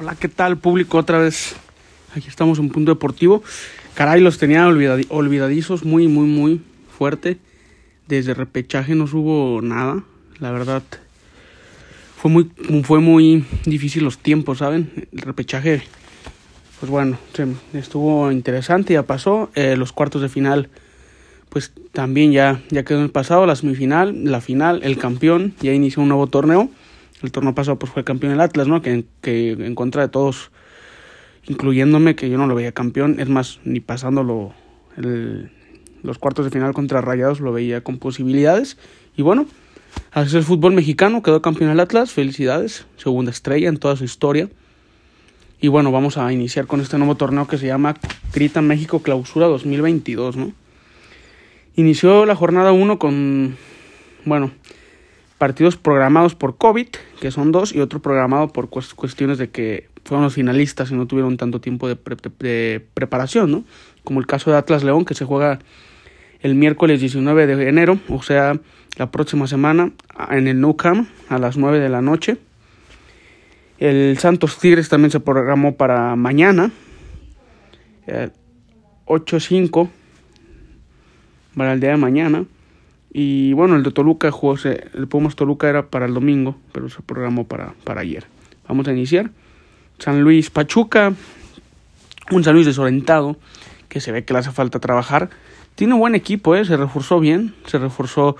Hola, ¿qué tal público? Otra vez aquí estamos en Punto Deportivo. Caray, los tenía olvidadizos, muy, muy, muy fuerte. Desde repechaje no hubo nada, la verdad. Fue muy, fue muy difícil los tiempos, ¿saben? El repechaje, pues bueno, estuvo interesante, ya pasó. Eh, los cuartos de final, pues también ya, ya quedó en el pasado. La semifinal, la final, el campeón, ya inició un nuevo torneo el torneo pasado pues fue campeón el Atlas, ¿no? Que, que en contra de todos, incluyéndome, que yo no lo veía campeón, es más, ni pasándolo los cuartos de final contra Rayados lo veía con posibilidades. Y bueno, así es el fútbol mexicano, quedó campeón el Atlas, felicidades, segunda estrella en toda su historia. Y bueno, vamos a iniciar con este nuevo torneo que se llama Grita México Clausura 2022, ¿no? Inició la jornada 1 con, bueno, partidos programados por COVID, que son dos, y otro programado por cuestiones de que fueron los finalistas y no tuvieron tanto tiempo de, preparación, ¿no? Como el caso de Atlas León, que se juega el miércoles 19 de enero, o sea, la próxima semana, en el Nou Camp, a las 9 de la noche. El Santos Tigres también se programó para mañana, 8-5, eh, para el día de mañana. Y bueno, el de Toluca jugó, el Pumas Toluca era para el domingo, pero se programó para, para ayer. Vamos a iniciar. San Luis Pachuca, un San Luis desorientado, que se ve que le hace falta trabajar. Tiene un buen equipo, ¿eh? se reforzó bien, se reforzó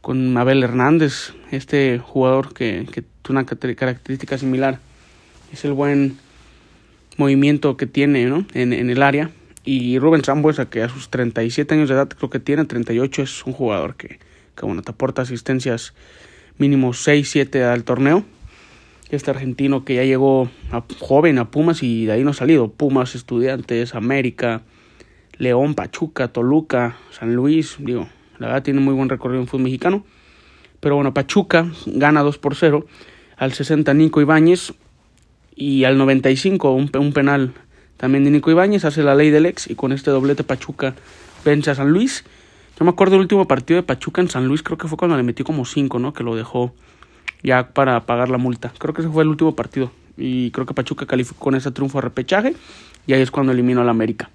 con Abel Hernández, este jugador que, que tiene una característica similar. Es el buen movimiento que tiene ¿no? en, en el área. Y Rubén Sambuesa, que a sus 37 años de edad, creo que tiene 38, es un jugador que, que bueno, te aporta asistencias mínimo 6, 7 al torneo. Este argentino que ya llegó a, joven a Pumas y de ahí no ha salido. Pumas, Estudiantes, América, León, Pachuca, Toluca, San Luis. Digo, la verdad tiene muy buen recorrido en fútbol mexicano. Pero bueno, Pachuca gana 2 por 0. Al 60 Nico Ibáñez y al 95 un, un penal también de Nico Ibáñez hace la ley del ex y con este doblete Pachuca vence a San Luis. Yo me acuerdo del último partido de Pachuca en San Luis, creo que fue cuando le metió como 5, ¿no? Que lo dejó ya para pagar la multa. Creo que ese fue el último partido. Y creo que Pachuca calificó con ese triunfo de repechaje. Y ahí es cuando eliminó al América.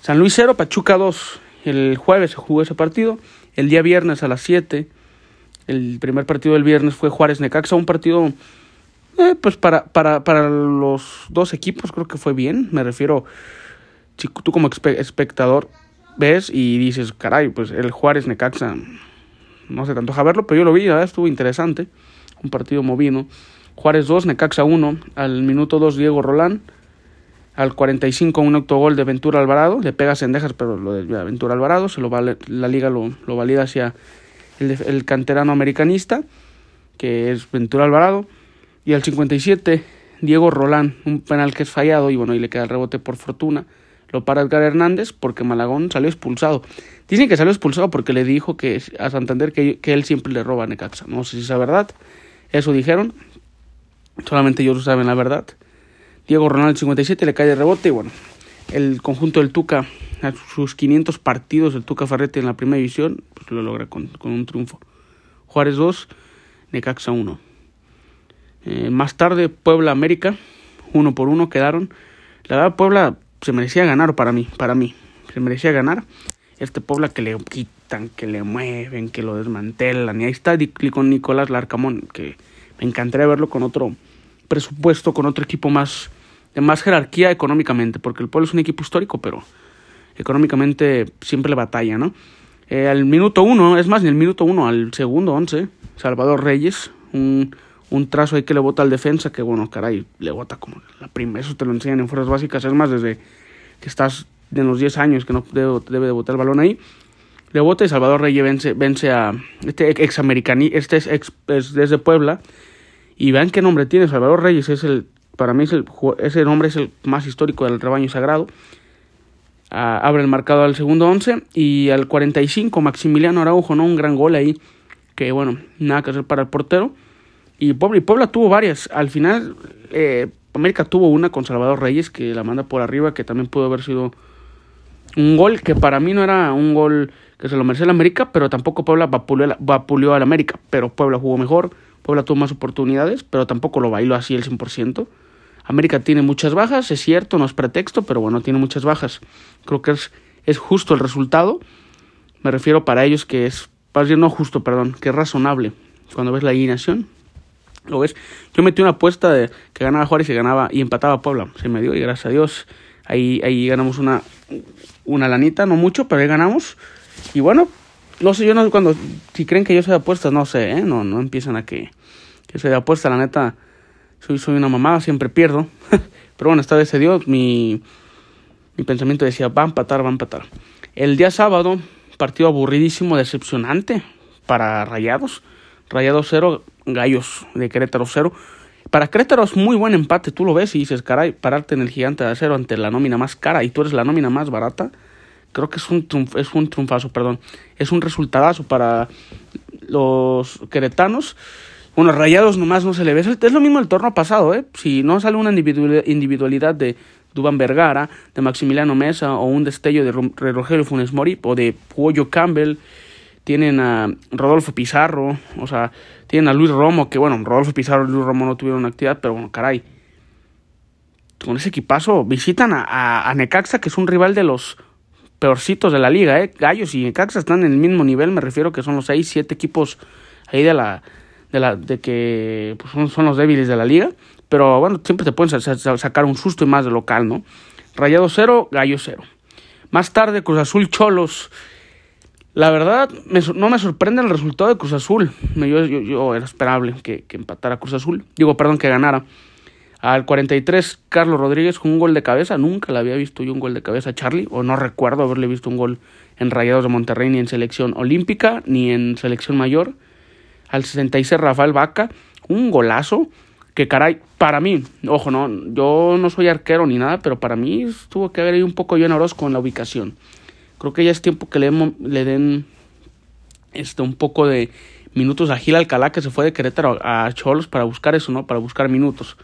San Luis 0, Pachuca 2. El jueves se jugó ese partido. El día viernes a las 7. El primer partido del viernes fue Juárez Necaxa. Un partido eh, pues para, para, para los dos equipos creo que fue bien. Me refiero, si tú como espectador ves y dices, caray, pues el Juárez Necaxa, no sé tanto a verlo, pero yo lo vi, estuvo interesante. Un partido movido. Juárez 2, Necaxa 1. Al minuto 2, Diego Rolán. Al 45, un autogol de Ventura Alvarado. Le pega Sendejas, pero lo de Ventura Alvarado. Se lo vale, la liga lo, lo valida hacia el canterano americanista, que es Ventura Alvarado. Y al 57, Diego Rolán, un penal que es fallado y bueno, y le queda el rebote por fortuna. Lo para Edgar Hernández porque Malagón salió expulsado. Dicen que salió expulsado porque le dijo que a Santander que, que él siempre le roba a Necaxa. No sé si es verdad. Eso dijeron. Solamente ellos saben la verdad. Diego Rolán al 57 le cae de rebote y bueno, el conjunto del Tuca, a sus 500 partidos del Tuca Ferretti en la primera división, pues lo logra con, con un triunfo. Juárez 2, Necaxa 1. Eh, más tarde, Puebla América, uno por uno quedaron. La verdad, Puebla se merecía ganar para mí, para mí. Se merecía ganar. Este Puebla que le quitan, que le mueven, que lo desmantelan. Y ahí está con Nicolás Larcamón, que me encantaría verlo con otro presupuesto, con otro equipo más de más jerarquía económicamente, porque el Puebla es un equipo histórico, pero económicamente siempre le batalla, ¿no? Eh, al minuto uno, es más, en el minuto uno, al segundo once, Salvador Reyes, un un trazo ahí que le bota al defensa, que bueno, caray, le bota como la primera, eso te lo enseñan en fuerzas básicas, es más, desde que estás de los 10 años que no debe, de botar el balón ahí, le bota y Salvador Reyes vence, vence a este ex americani, este es, ex, es desde Puebla, y vean qué nombre tiene, Salvador Reyes es el, para mí es el, ese nombre es el más histórico del rebaño sagrado, abre el marcado al segundo 11 y al 45 Maximiliano Araujo, ¿no? Un gran gol ahí, que bueno, nada que hacer para el portero. Y Puebla, tuvo varias. Al final, eh, América tuvo una con Salvador Reyes que la manda por arriba, que también pudo haber sido un gol que para mí no era un gol que se lo merecía el América, pero tampoco Puebla vapuleó, al América. Pero Puebla jugó mejor, Puebla tuvo más oportunidades, pero tampoco lo bailó así el 100%. América tiene muchas bajas, es cierto, no es pretexto, pero bueno, tiene muchas bajas. Creo que es, es justo el resultado. Me refiero para ellos que es, no justo, perdón, que es razonable. Cuando ves la alineación, lo ves. Yo metí una apuesta de que ganaba Juárez y ganaba y empataba Puebla. Se me dio y gracias a Dios ahí, ahí ganamos una, una lanita, no mucho, pero ahí ganamos. Y bueno, no sé, yo no cuando, si creen que yo soy de apuestas, no sé, ¿eh? no, no empiezan a que, que soy de apuesta, la neta, soy, soy una mamada, siempre pierdo. pero bueno, esta vez mi, mi pensamiento decía, va a empatar, va a empatar. El día sábado, partido aburridísimo, decepcionante para Rayados. Rayados 0, Gallos de Querétaro 0. Para Querétaro es muy buen empate, tú lo ves y dices, caray, pararte en el gigante de acero ante la nómina más cara y tú eres la nómina más barata creo que es un, es un triunfazo, perdón. Es un resultadazo para los queretanos. Bueno, Rayados nomás no se le ve. Es lo mismo el torneo pasado, ¿eh? Si no sale una individualidad de Duban Vergara, de Maximiliano Mesa, o un destello de Rogelio Funes Mori, o de Pollo Campbell, tienen a Rodolfo Pizarro, o sea, tienen a Luis Romo, que bueno, Rodolfo Pizarro y Luis Romo no tuvieron actividad, pero bueno, caray. Con ese equipazo visitan a, Necaxa, que es un rival de los peorcitos de la liga, ¿eh? Gallos y Necaxa están en el mismo nivel, me refiero que son los 6, 7 equipos ahí de la de la de que pues, son, los débiles de la liga, pero bueno, siempre te pueden sacar un susto y más de local, ¿no? Rayado 0, Gallo 0. Más tarde Cruz Azul Cholos. La verdad, no me sorprende el resultado de Cruz Azul. Yo, yo, yo era esperable que, que empatara Cruz Azul. Digo, perdón, que ganara. Al 43, Carlos Rodríguez con un gol de cabeza. Nunca le había visto yo un gol de cabeza a Charlie, o no recuerdo haberle visto un gol en Rayados de Monterrey, ni en selección olímpica, ni en selección mayor. Al 66, Rafael Vaca, un golazo. Que caray, para mí, ojo, no, yo no soy arquero ni nada, pero para mí tuvo que haber ahí un poco John Orozco en la ubicación. Creo que ya es tiempo que le, le den este, un poco de minutos a Gil Alcalá, que se fue de Querétaro a Cholos para buscar eso, ¿no? Para buscar minutos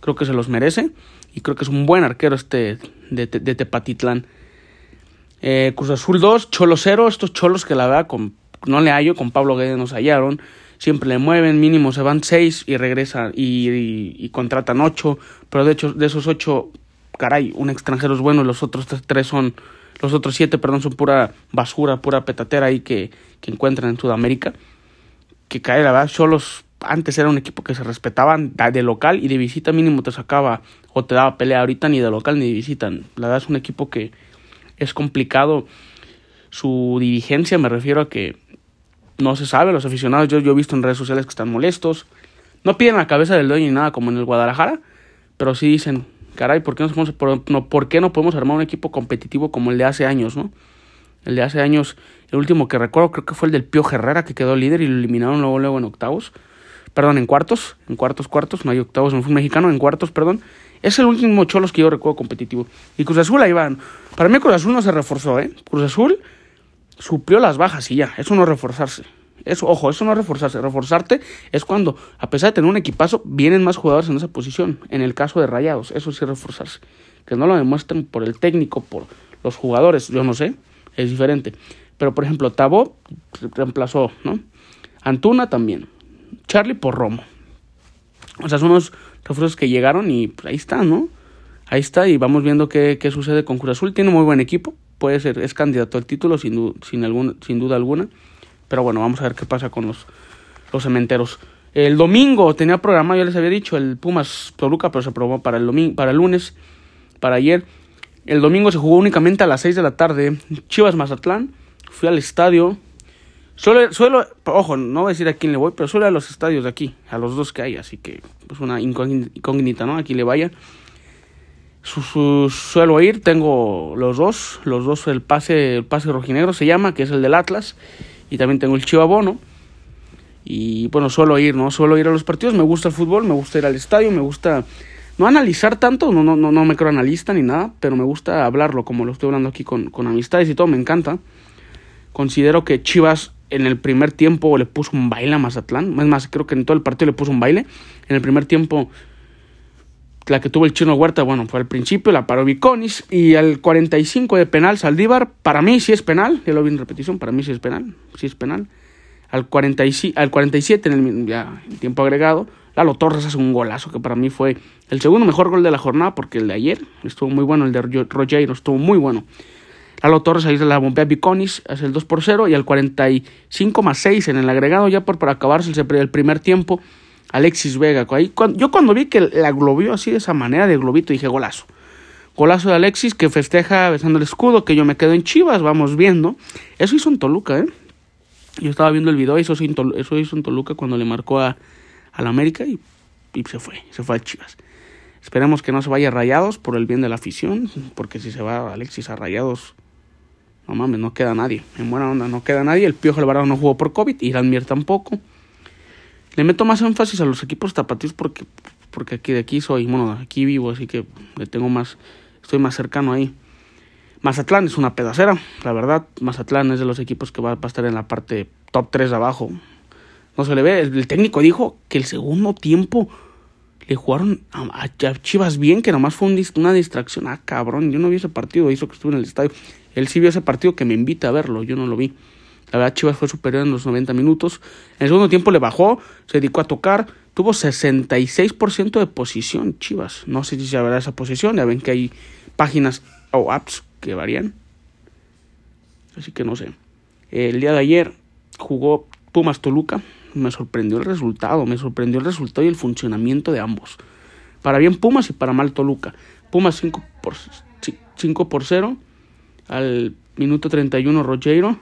creo que se los merece y creo que es un buen arquero este de, Tepatitlán. Eh, Cruz Azul 2, Cholo 0, estos cholos que la verdad con, no le hallo, con Pablo Guedes nos hallaron, siempre le mueven, mínimo se van 6 y regresan y, contratan 8, pero de hecho de esos 8, caray, un extranjero es bueno, los otros 3 son, los otros 7, perdón, son pura basura, pura petatera ahí que, que encuentran en Sudamérica, que cae la verdad, Cholos antes era un equipo que se respetaban de local y de visita mínimo te sacaba o te daba pelea. Ahorita ni de local ni de visita. La verdad es un equipo que es complicado. Su dirigencia, me refiero a que no se sabe, los aficionados yo, yo he visto en redes sociales que están molestos, no piden la cabeza del dueño ni nada como en el Guadalajara, pero sí dicen, caray, ¿por qué no, por, no, ¿por qué no podemos armar un equipo competitivo como el de hace años, no? El de hace años, el último que recuerdo creo que fue el del Pío Herrera que quedó líder y lo eliminaron luego, luego en octavos perdón, en cuartos, en cuartos, cuartos, no hay octavos en fútbol mexicano, en cuartos, perdón. Es el último Cholos que yo recuerdo competitivo. Y Cruz Azul ahí van. Para mí Cruz Azul no se reforzó, ¿eh? Cruz Azul suplió las bajas y ya, eso no reforzarse. Eso, ojo, eso no es reforzarse. Reforzarte es cuando, a pesar de tener un equipazo, vienen más jugadores en esa posición. En el caso de Rayados, eso sí es reforzarse. Que no lo demuestren por el técnico, por los jugadores, yo no sé, es diferente. Pero por ejemplo, Tabo reemplazó, ¿no? Antuna también. Charlie por Romo. O sea, son unos refuerzos que llegaron y pues, ahí está, ¿no? Ahí está y vamos viendo qué, qué sucede con Cruz Azul. Tiene muy buen equipo, puede ser, es candidato al título sin, sin, algún, sin duda alguna. Pero bueno, vamos a ver qué pasa con los, los cementeros. El domingo tenía programado, ya les había dicho, el Pumas Toluca, pero se probó para el, domingo, para el lunes, para ayer. El domingo se jugó únicamente a las 6 de la tarde. Chivas Mazatlán. Fui al estadio, Suelo, suelo, ojo, no voy a decir a quién le voy, pero suelo a los estadios de aquí, a los dos que hay, así que es pues, una incógnita, ¿no? Aquí le vaya. Su, suelo ir, tengo los dos, los dos, el pase, el pase rojinegro se llama, que es el del Atlas, y también tengo el Chivabono. Y bueno, suelo ir, ¿no? Suelo ir a los partidos, me gusta el fútbol, me gusta ir al estadio, me gusta no analizar tanto, no, no, no, no me creo analista ni nada, pero me gusta hablarlo, como lo estoy hablando aquí con, con amistades y todo, me encanta. Considero que Chivas en el primer tiempo le puso un baile a Mazatlán. Es más, creo que en todo el partido le puso un baile. En el primer tiempo, la que tuvo el chino Huerta, bueno, fue al principio, la paró Viconis. Y al 45 de penal, Saldívar, para mí sí es penal. Ya lo vi en repetición, para mí sí es penal. Sí es penal. Al, 40 al 47, en el tiempo agregado, Lalo Torres hace un golazo que para mí fue el segundo mejor gol de la jornada porque el de ayer estuvo muy bueno, el de Rogero estuvo muy bueno. Lalo Torres ahí se la bombea Biconis, hace el 2 por 0 y al 45 más 6 en el agregado ya por, para acabarse el, primer tiempo, Alexis Vega. Ahí, yo cuando vi que la globió así de esa manera de globito dije golazo. Golazo de Alexis que festeja besando el escudo, que yo me quedo en Chivas, vamos viendo. Eso hizo en Toluca, ¿eh? Yo estaba viendo el video, eso eso hizo en Toluca cuando le marcó a, la América y, se fue, se fue a Chivas. Esperemos que no se vaya a Rayados por el bien de la afición, porque si se va Alexis a Rayados, no mames, no queda nadie. En buena onda, no queda nadie. El Piojo Alvarado no jugó por COVID, y Mier tampoco. Le meto más énfasis a los equipos tapatíos porque, porque aquí de aquí soy, bueno, aquí vivo, así que le tengo más, estoy más cercano ahí. Mazatlán es una pedacera, la verdad. Mazatlán es de los equipos que va, a estar en la parte top 3 de abajo. No se le ve. El, técnico dijo que el segundo tiempo le jugaron a, Chivas bien, que nomás fue una distracción. Ah, cabrón, yo no vi ese partido, hizo que estuve en el estadio. Él sí vio ese partido que me invita a verlo, yo no lo vi. La verdad, Chivas fue superior en los 90 minutos. En el segundo tiempo le bajó, se dedicó a tocar. Tuvo 66% de posición, Chivas. No sé si se verá esa posición. Ya ven que hay páginas o apps que varían. Así que no sé. El día de ayer jugó Pumas Toluca. Me sorprendió el resultado. Me sorprendió el resultado y el funcionamiento de ambos. Para bien Pumas y para mal Toluca. Pumas 5 por, 5 por 0. Al minuto 31 Rogero.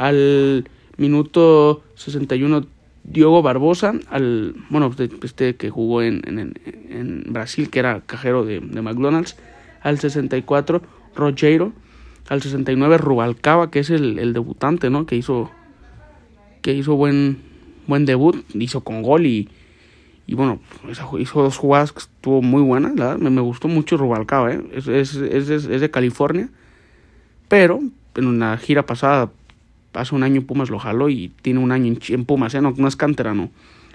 Al minuto 61 Diogo Barbosa. Al, bueno, este que jugó en, en, Brasil, que era cajero de, de McDonald's. Al 64 Rogero, al 69 Rubalcaba, que es el, debutante, ¿no? Que hizo que hizo buen buen debut, hizo con gol y, y bueno, hizo dos jugadas que estuvo muy buenas, la verdad, me, gustó mucho Rubalcaba, ¿eh? es, es, es, es, de California, pero en una gira pasada, hace un año Pumas lo jaló y tiene un año en, Pumas, ¿eh? no, no es cantera, no,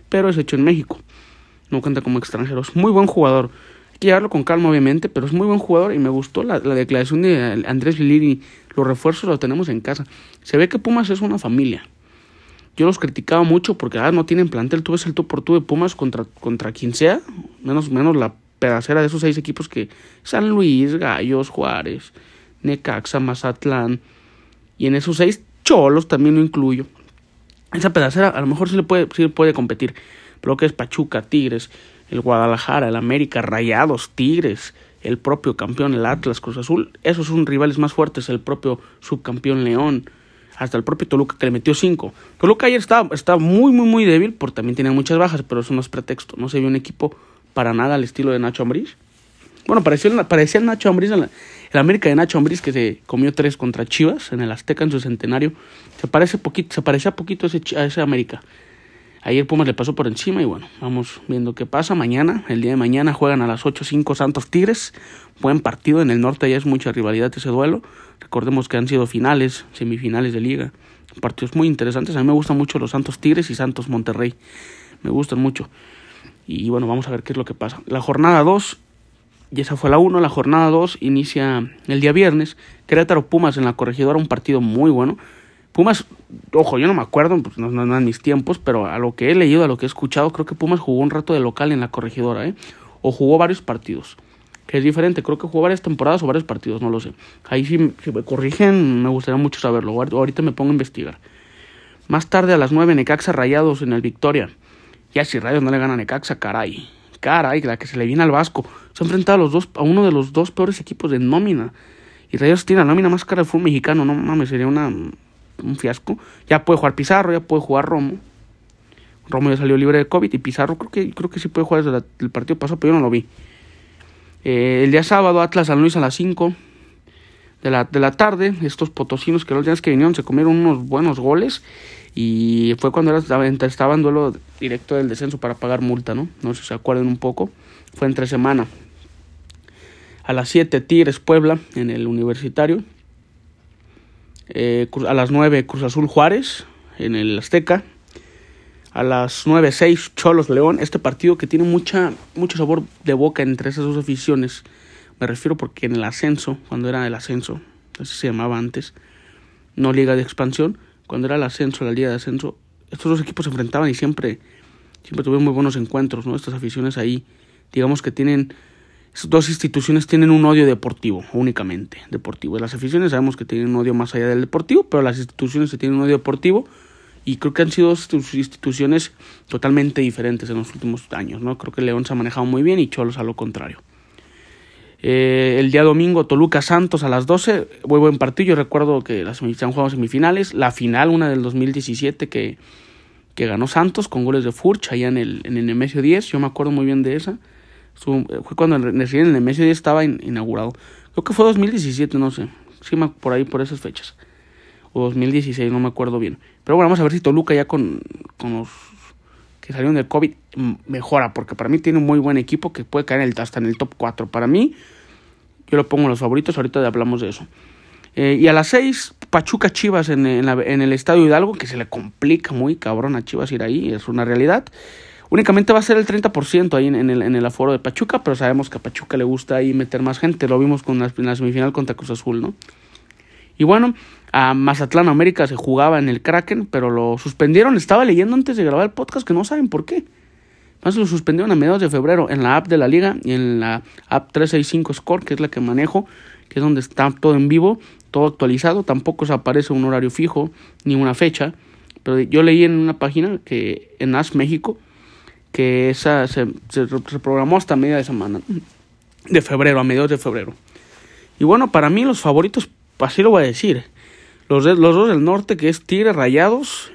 pero es hecho en México, no cuenta como extranjero, es muy buen jugador, hay que llevarlo con calma, obviamente, pero es muy buen jugador y me gustó la, declaración de Andrés Lili. Los refuerzos los tenemos en casa. Se ve que Pumas es una familia. Yo los criticaba mucho porque ah, no tienen plantel. Tú ves el tú por tú de Pumas contra, contra quien sea, menos, menos la pedacera de esos seis equipos que San Luis, Gallos, Juárez, Necaxa, Mazatlán. Y en esos seis cholos también lo incluyo. Esa pedacera a lo mejor sí le puede, sí puede competir. Pero lo que es Pachuca, Tigres, el Guadalajara, el América, Rayados, Tigres, el propio campeón, el Atlas, Cruz Azul, esos son rivales más fuertes, el propio subcampeón León, hasta el propio Toluca que le metió cinco. Toluca ayer estaba, estaba muy, muy, muy débil, porque también tenía muchas bajas, pero eso no es pretexto, no se vio un equipo para nada al estilo de Nacho Ambriz. Bueno, parecía, parecía el Nacho Ambriz, el América de Nacho Ambriz que se comió tres contra Chivas en el Azteca en su centenario. Se parece poquito, se parecía poquito a ese, a ese América. Ayer Pumas le pasó por encima y bueno, vamos viendo qué pasa. Mañana, el día de mañana, juegan a las 8-5 Santos Tigres. Buen partido. En el norte ya es mucha rivalidad ese duelo. Recordemos que han sido finales, semifinales de liga. Partidos muy interesantes. A mí me gustan mucho los Santos Tigres y Santos Monterrey. Me gustan mucho. Y bueno, vamos a ver qué es lo que pasa. La jornada 2, y esa fue la 1, la jornada 2 inicia el día viernes. Querétaro Pumas en la corregidora, un partido muy bueno. Pumas, ojo, yo no me acuerdo, pues no, no, mis tiempos, pero a lo que he leído, a lo que he escuchado, creo que Pumas jugó un rato de local en la corregidora, ¿eh? O jugó varios partidos, que es diferente, creo que jugó varias temporadas o varios partidos, no lo sé. Ahí sí, si me corrigen, me gustaría mucho saberlo, ahorita me pongo a investigar. Más tarde a las 9, Necaxa Rayados en el Victoria. Ya si Rayos no le gana a Necaxa, caray. Caray, la que se le viene al Vasco. Se ha enfrentado a, los dos, a uno de los dos peores equipos de nómina. Y Rayos tiene la nómina más cara del fútbol mexicano. No mames, sería una un fiasco. Ya puede jugar Pizarro, ya puede jugar Romo. Romo ya salió libre de COVID y Pizarro creo que, creo que sí puede jugar desde el partido pasado, pero yo no lo vi. Eh, el día sábado Atlas San Luis a las 5 de la, de la tarde. Estos potosinos que los días que vinieron se comieron unos buenos goles. Y fue cuando estaba, estaba en duelo directo del descenso para pagar multa, ¿no? No sé si se acuerdan un poco. Fue entre semana. A las 7 Tigres Puebla en el Universitario. Eh, a las 9 Cruz Azul Juárez en el Azteca. A las 9, 6 Cholos León. Este partido que tiene mucha, mucho sabor de boca entre esas dos aficiones. Me refiero porque en el ascenso, cuando era el ascenso, así se llamaba antes, no liga de expansión, cuando era el ascenso, la liga de ascenso, estos dos equipos se enfrentaban y siempre, siempre tuvieron muy buenos encuentros, ¿no? Estas aficiones ahí, digamos que tienen, dos instituciones tienen un odio deportivo, únicamente deportivo. Las aficiones sabemos que tienen un odio más allá del deportivo, pero las instituciones tienen un odio deportivo y creo que han sido instituciones totalmente diferentes en los últimos años, ¿no? Creo que León se ha manejado muy bien y Cholos a lo contrario. Eh, el día domingo Toluca Santos a las 12, muy buen partido, yo recuerdo que las han jugado semifinales, la final, una del 2017 que, que ganó Santos con goles de Furch allá en el, en el Nemesio 10, yo me acuerdo muy bien de esa, fue cuando el, el Nemesio 10 estaba inaugurado, creo que fue 2017, no sé, por ahí, por esas fechas. O 2016, no me acuerdo bien. Pero bueno, vamos a ver si Toluca ya con, con los que salieron del COVID mejora, porque para mí tiene un muy buen equipo que puede caer hasta en el top 4. Para mí, yo lo pongo en los favoritos, ahorita hablamos de eso. Eh, y a las 6, Pachuca Chivas en, en, en, el Estadio Hidalgo, que se le complica muy cabrón a Chivas ir ahí, es una realidad. Únicamente va a ser el 30% ahí en, el, en el aforo de Pachuca, pero sabemos que a Pachuca le gusta ahí meter más gente. Lo vimos con la, la semifinal contra Cruz Azul, ¿no? Y bueno, a Mazatlán América se jugaba en el Kraken, pero lo suspendieron. Estaba leyendo antes de grabar el podcast que no saben por qué. Más lo suspendieron a mediados de febrero en la app de la liga y en la app 365 Score, que es la que manejo, que es donde está todo en vivo, todo actualizado. Tampoco se aparece un horario fijo ni una fecha. Pero yo leí en una página que en AS México que esa se, se, hasta media de semana de febrero, a mediados de febrero. Y bueno, para mí los favoritos, así lo voy a decir los, dos del norte, que es Tigre Rayados,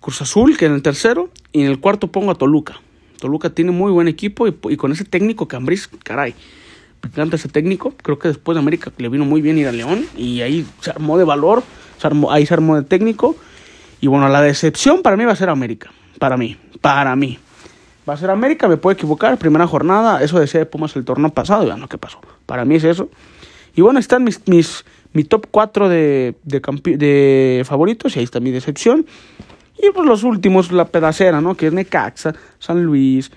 Cruz Azul, que en el tercero, y en el cuarto pongo a Toluca. Toluca tiene muy buen equipo y, con ese técnico Cambriz, caray, me encanta ese técnico. Creo que después de América le vino muy bien ir a León y ahí se armó de valor, ahí se armó de técnico. Y bueno, la decepción para mí va a ser América. Para mí, para mí. Va a ser América, me puedo equivocar. Primera jornada, eso decía de Pumas el torneo pasado, ya no, ¿qué pasó? Para mí es eso. Y bueno, están mis, mis, mi top 4 de, de, de favoritos, y ahí está mi decepción. Y pues los últimos, la pedacera, ¿no? Que es Necaxa, San Luis,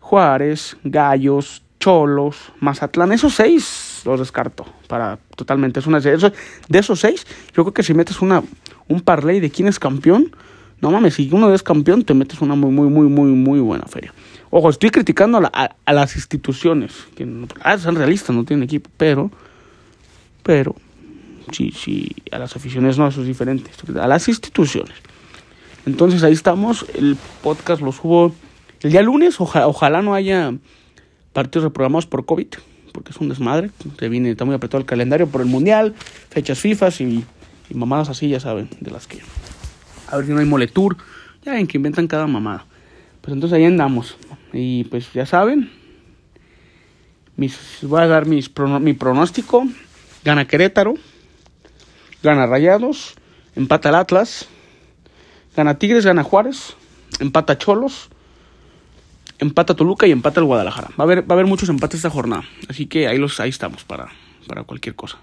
Juárez, Gallos, Cholos, Mazatlán. Esos seis los descarto para totalmente. Es una, de esos seis, yo creo que si metes una, un parlay de quién es campeón, no mames, si uno es campeón, te metes una muy, muy, muy, muy, muy buena feria. Ojo, estoy criticando a, a, las instituciones, que ah, son realistas, no tienen equipo, pero, pero, sí, sí, a las aficiones no, eso es diferente, a las instituciones. Entonces ahí estamos, el podcast lo subo el día lunes, ojalá no haya partidos reprogramados por COVID, porque es un desmadre, se viene, está muy apretado el calendario por el Mundial, fechas FIFA y, mamadas así, ya saben, de las que... A ver si no hay moletour, ya ven que inventan cada mamada. Pues entonces ahí andamos. Y pues ya saben, mis, voy a dar mis, mi pronóstico. Gana Querétaro. Gana Rayados, empata el Atlas, gana Tigres, gana Juárez, empata Cholos, empata Toluca y empata el Guadalajara. Va a haber, va a haber muchos empates esta jornada, así que ahí, los, ahí estamos para, para cualquier cosa.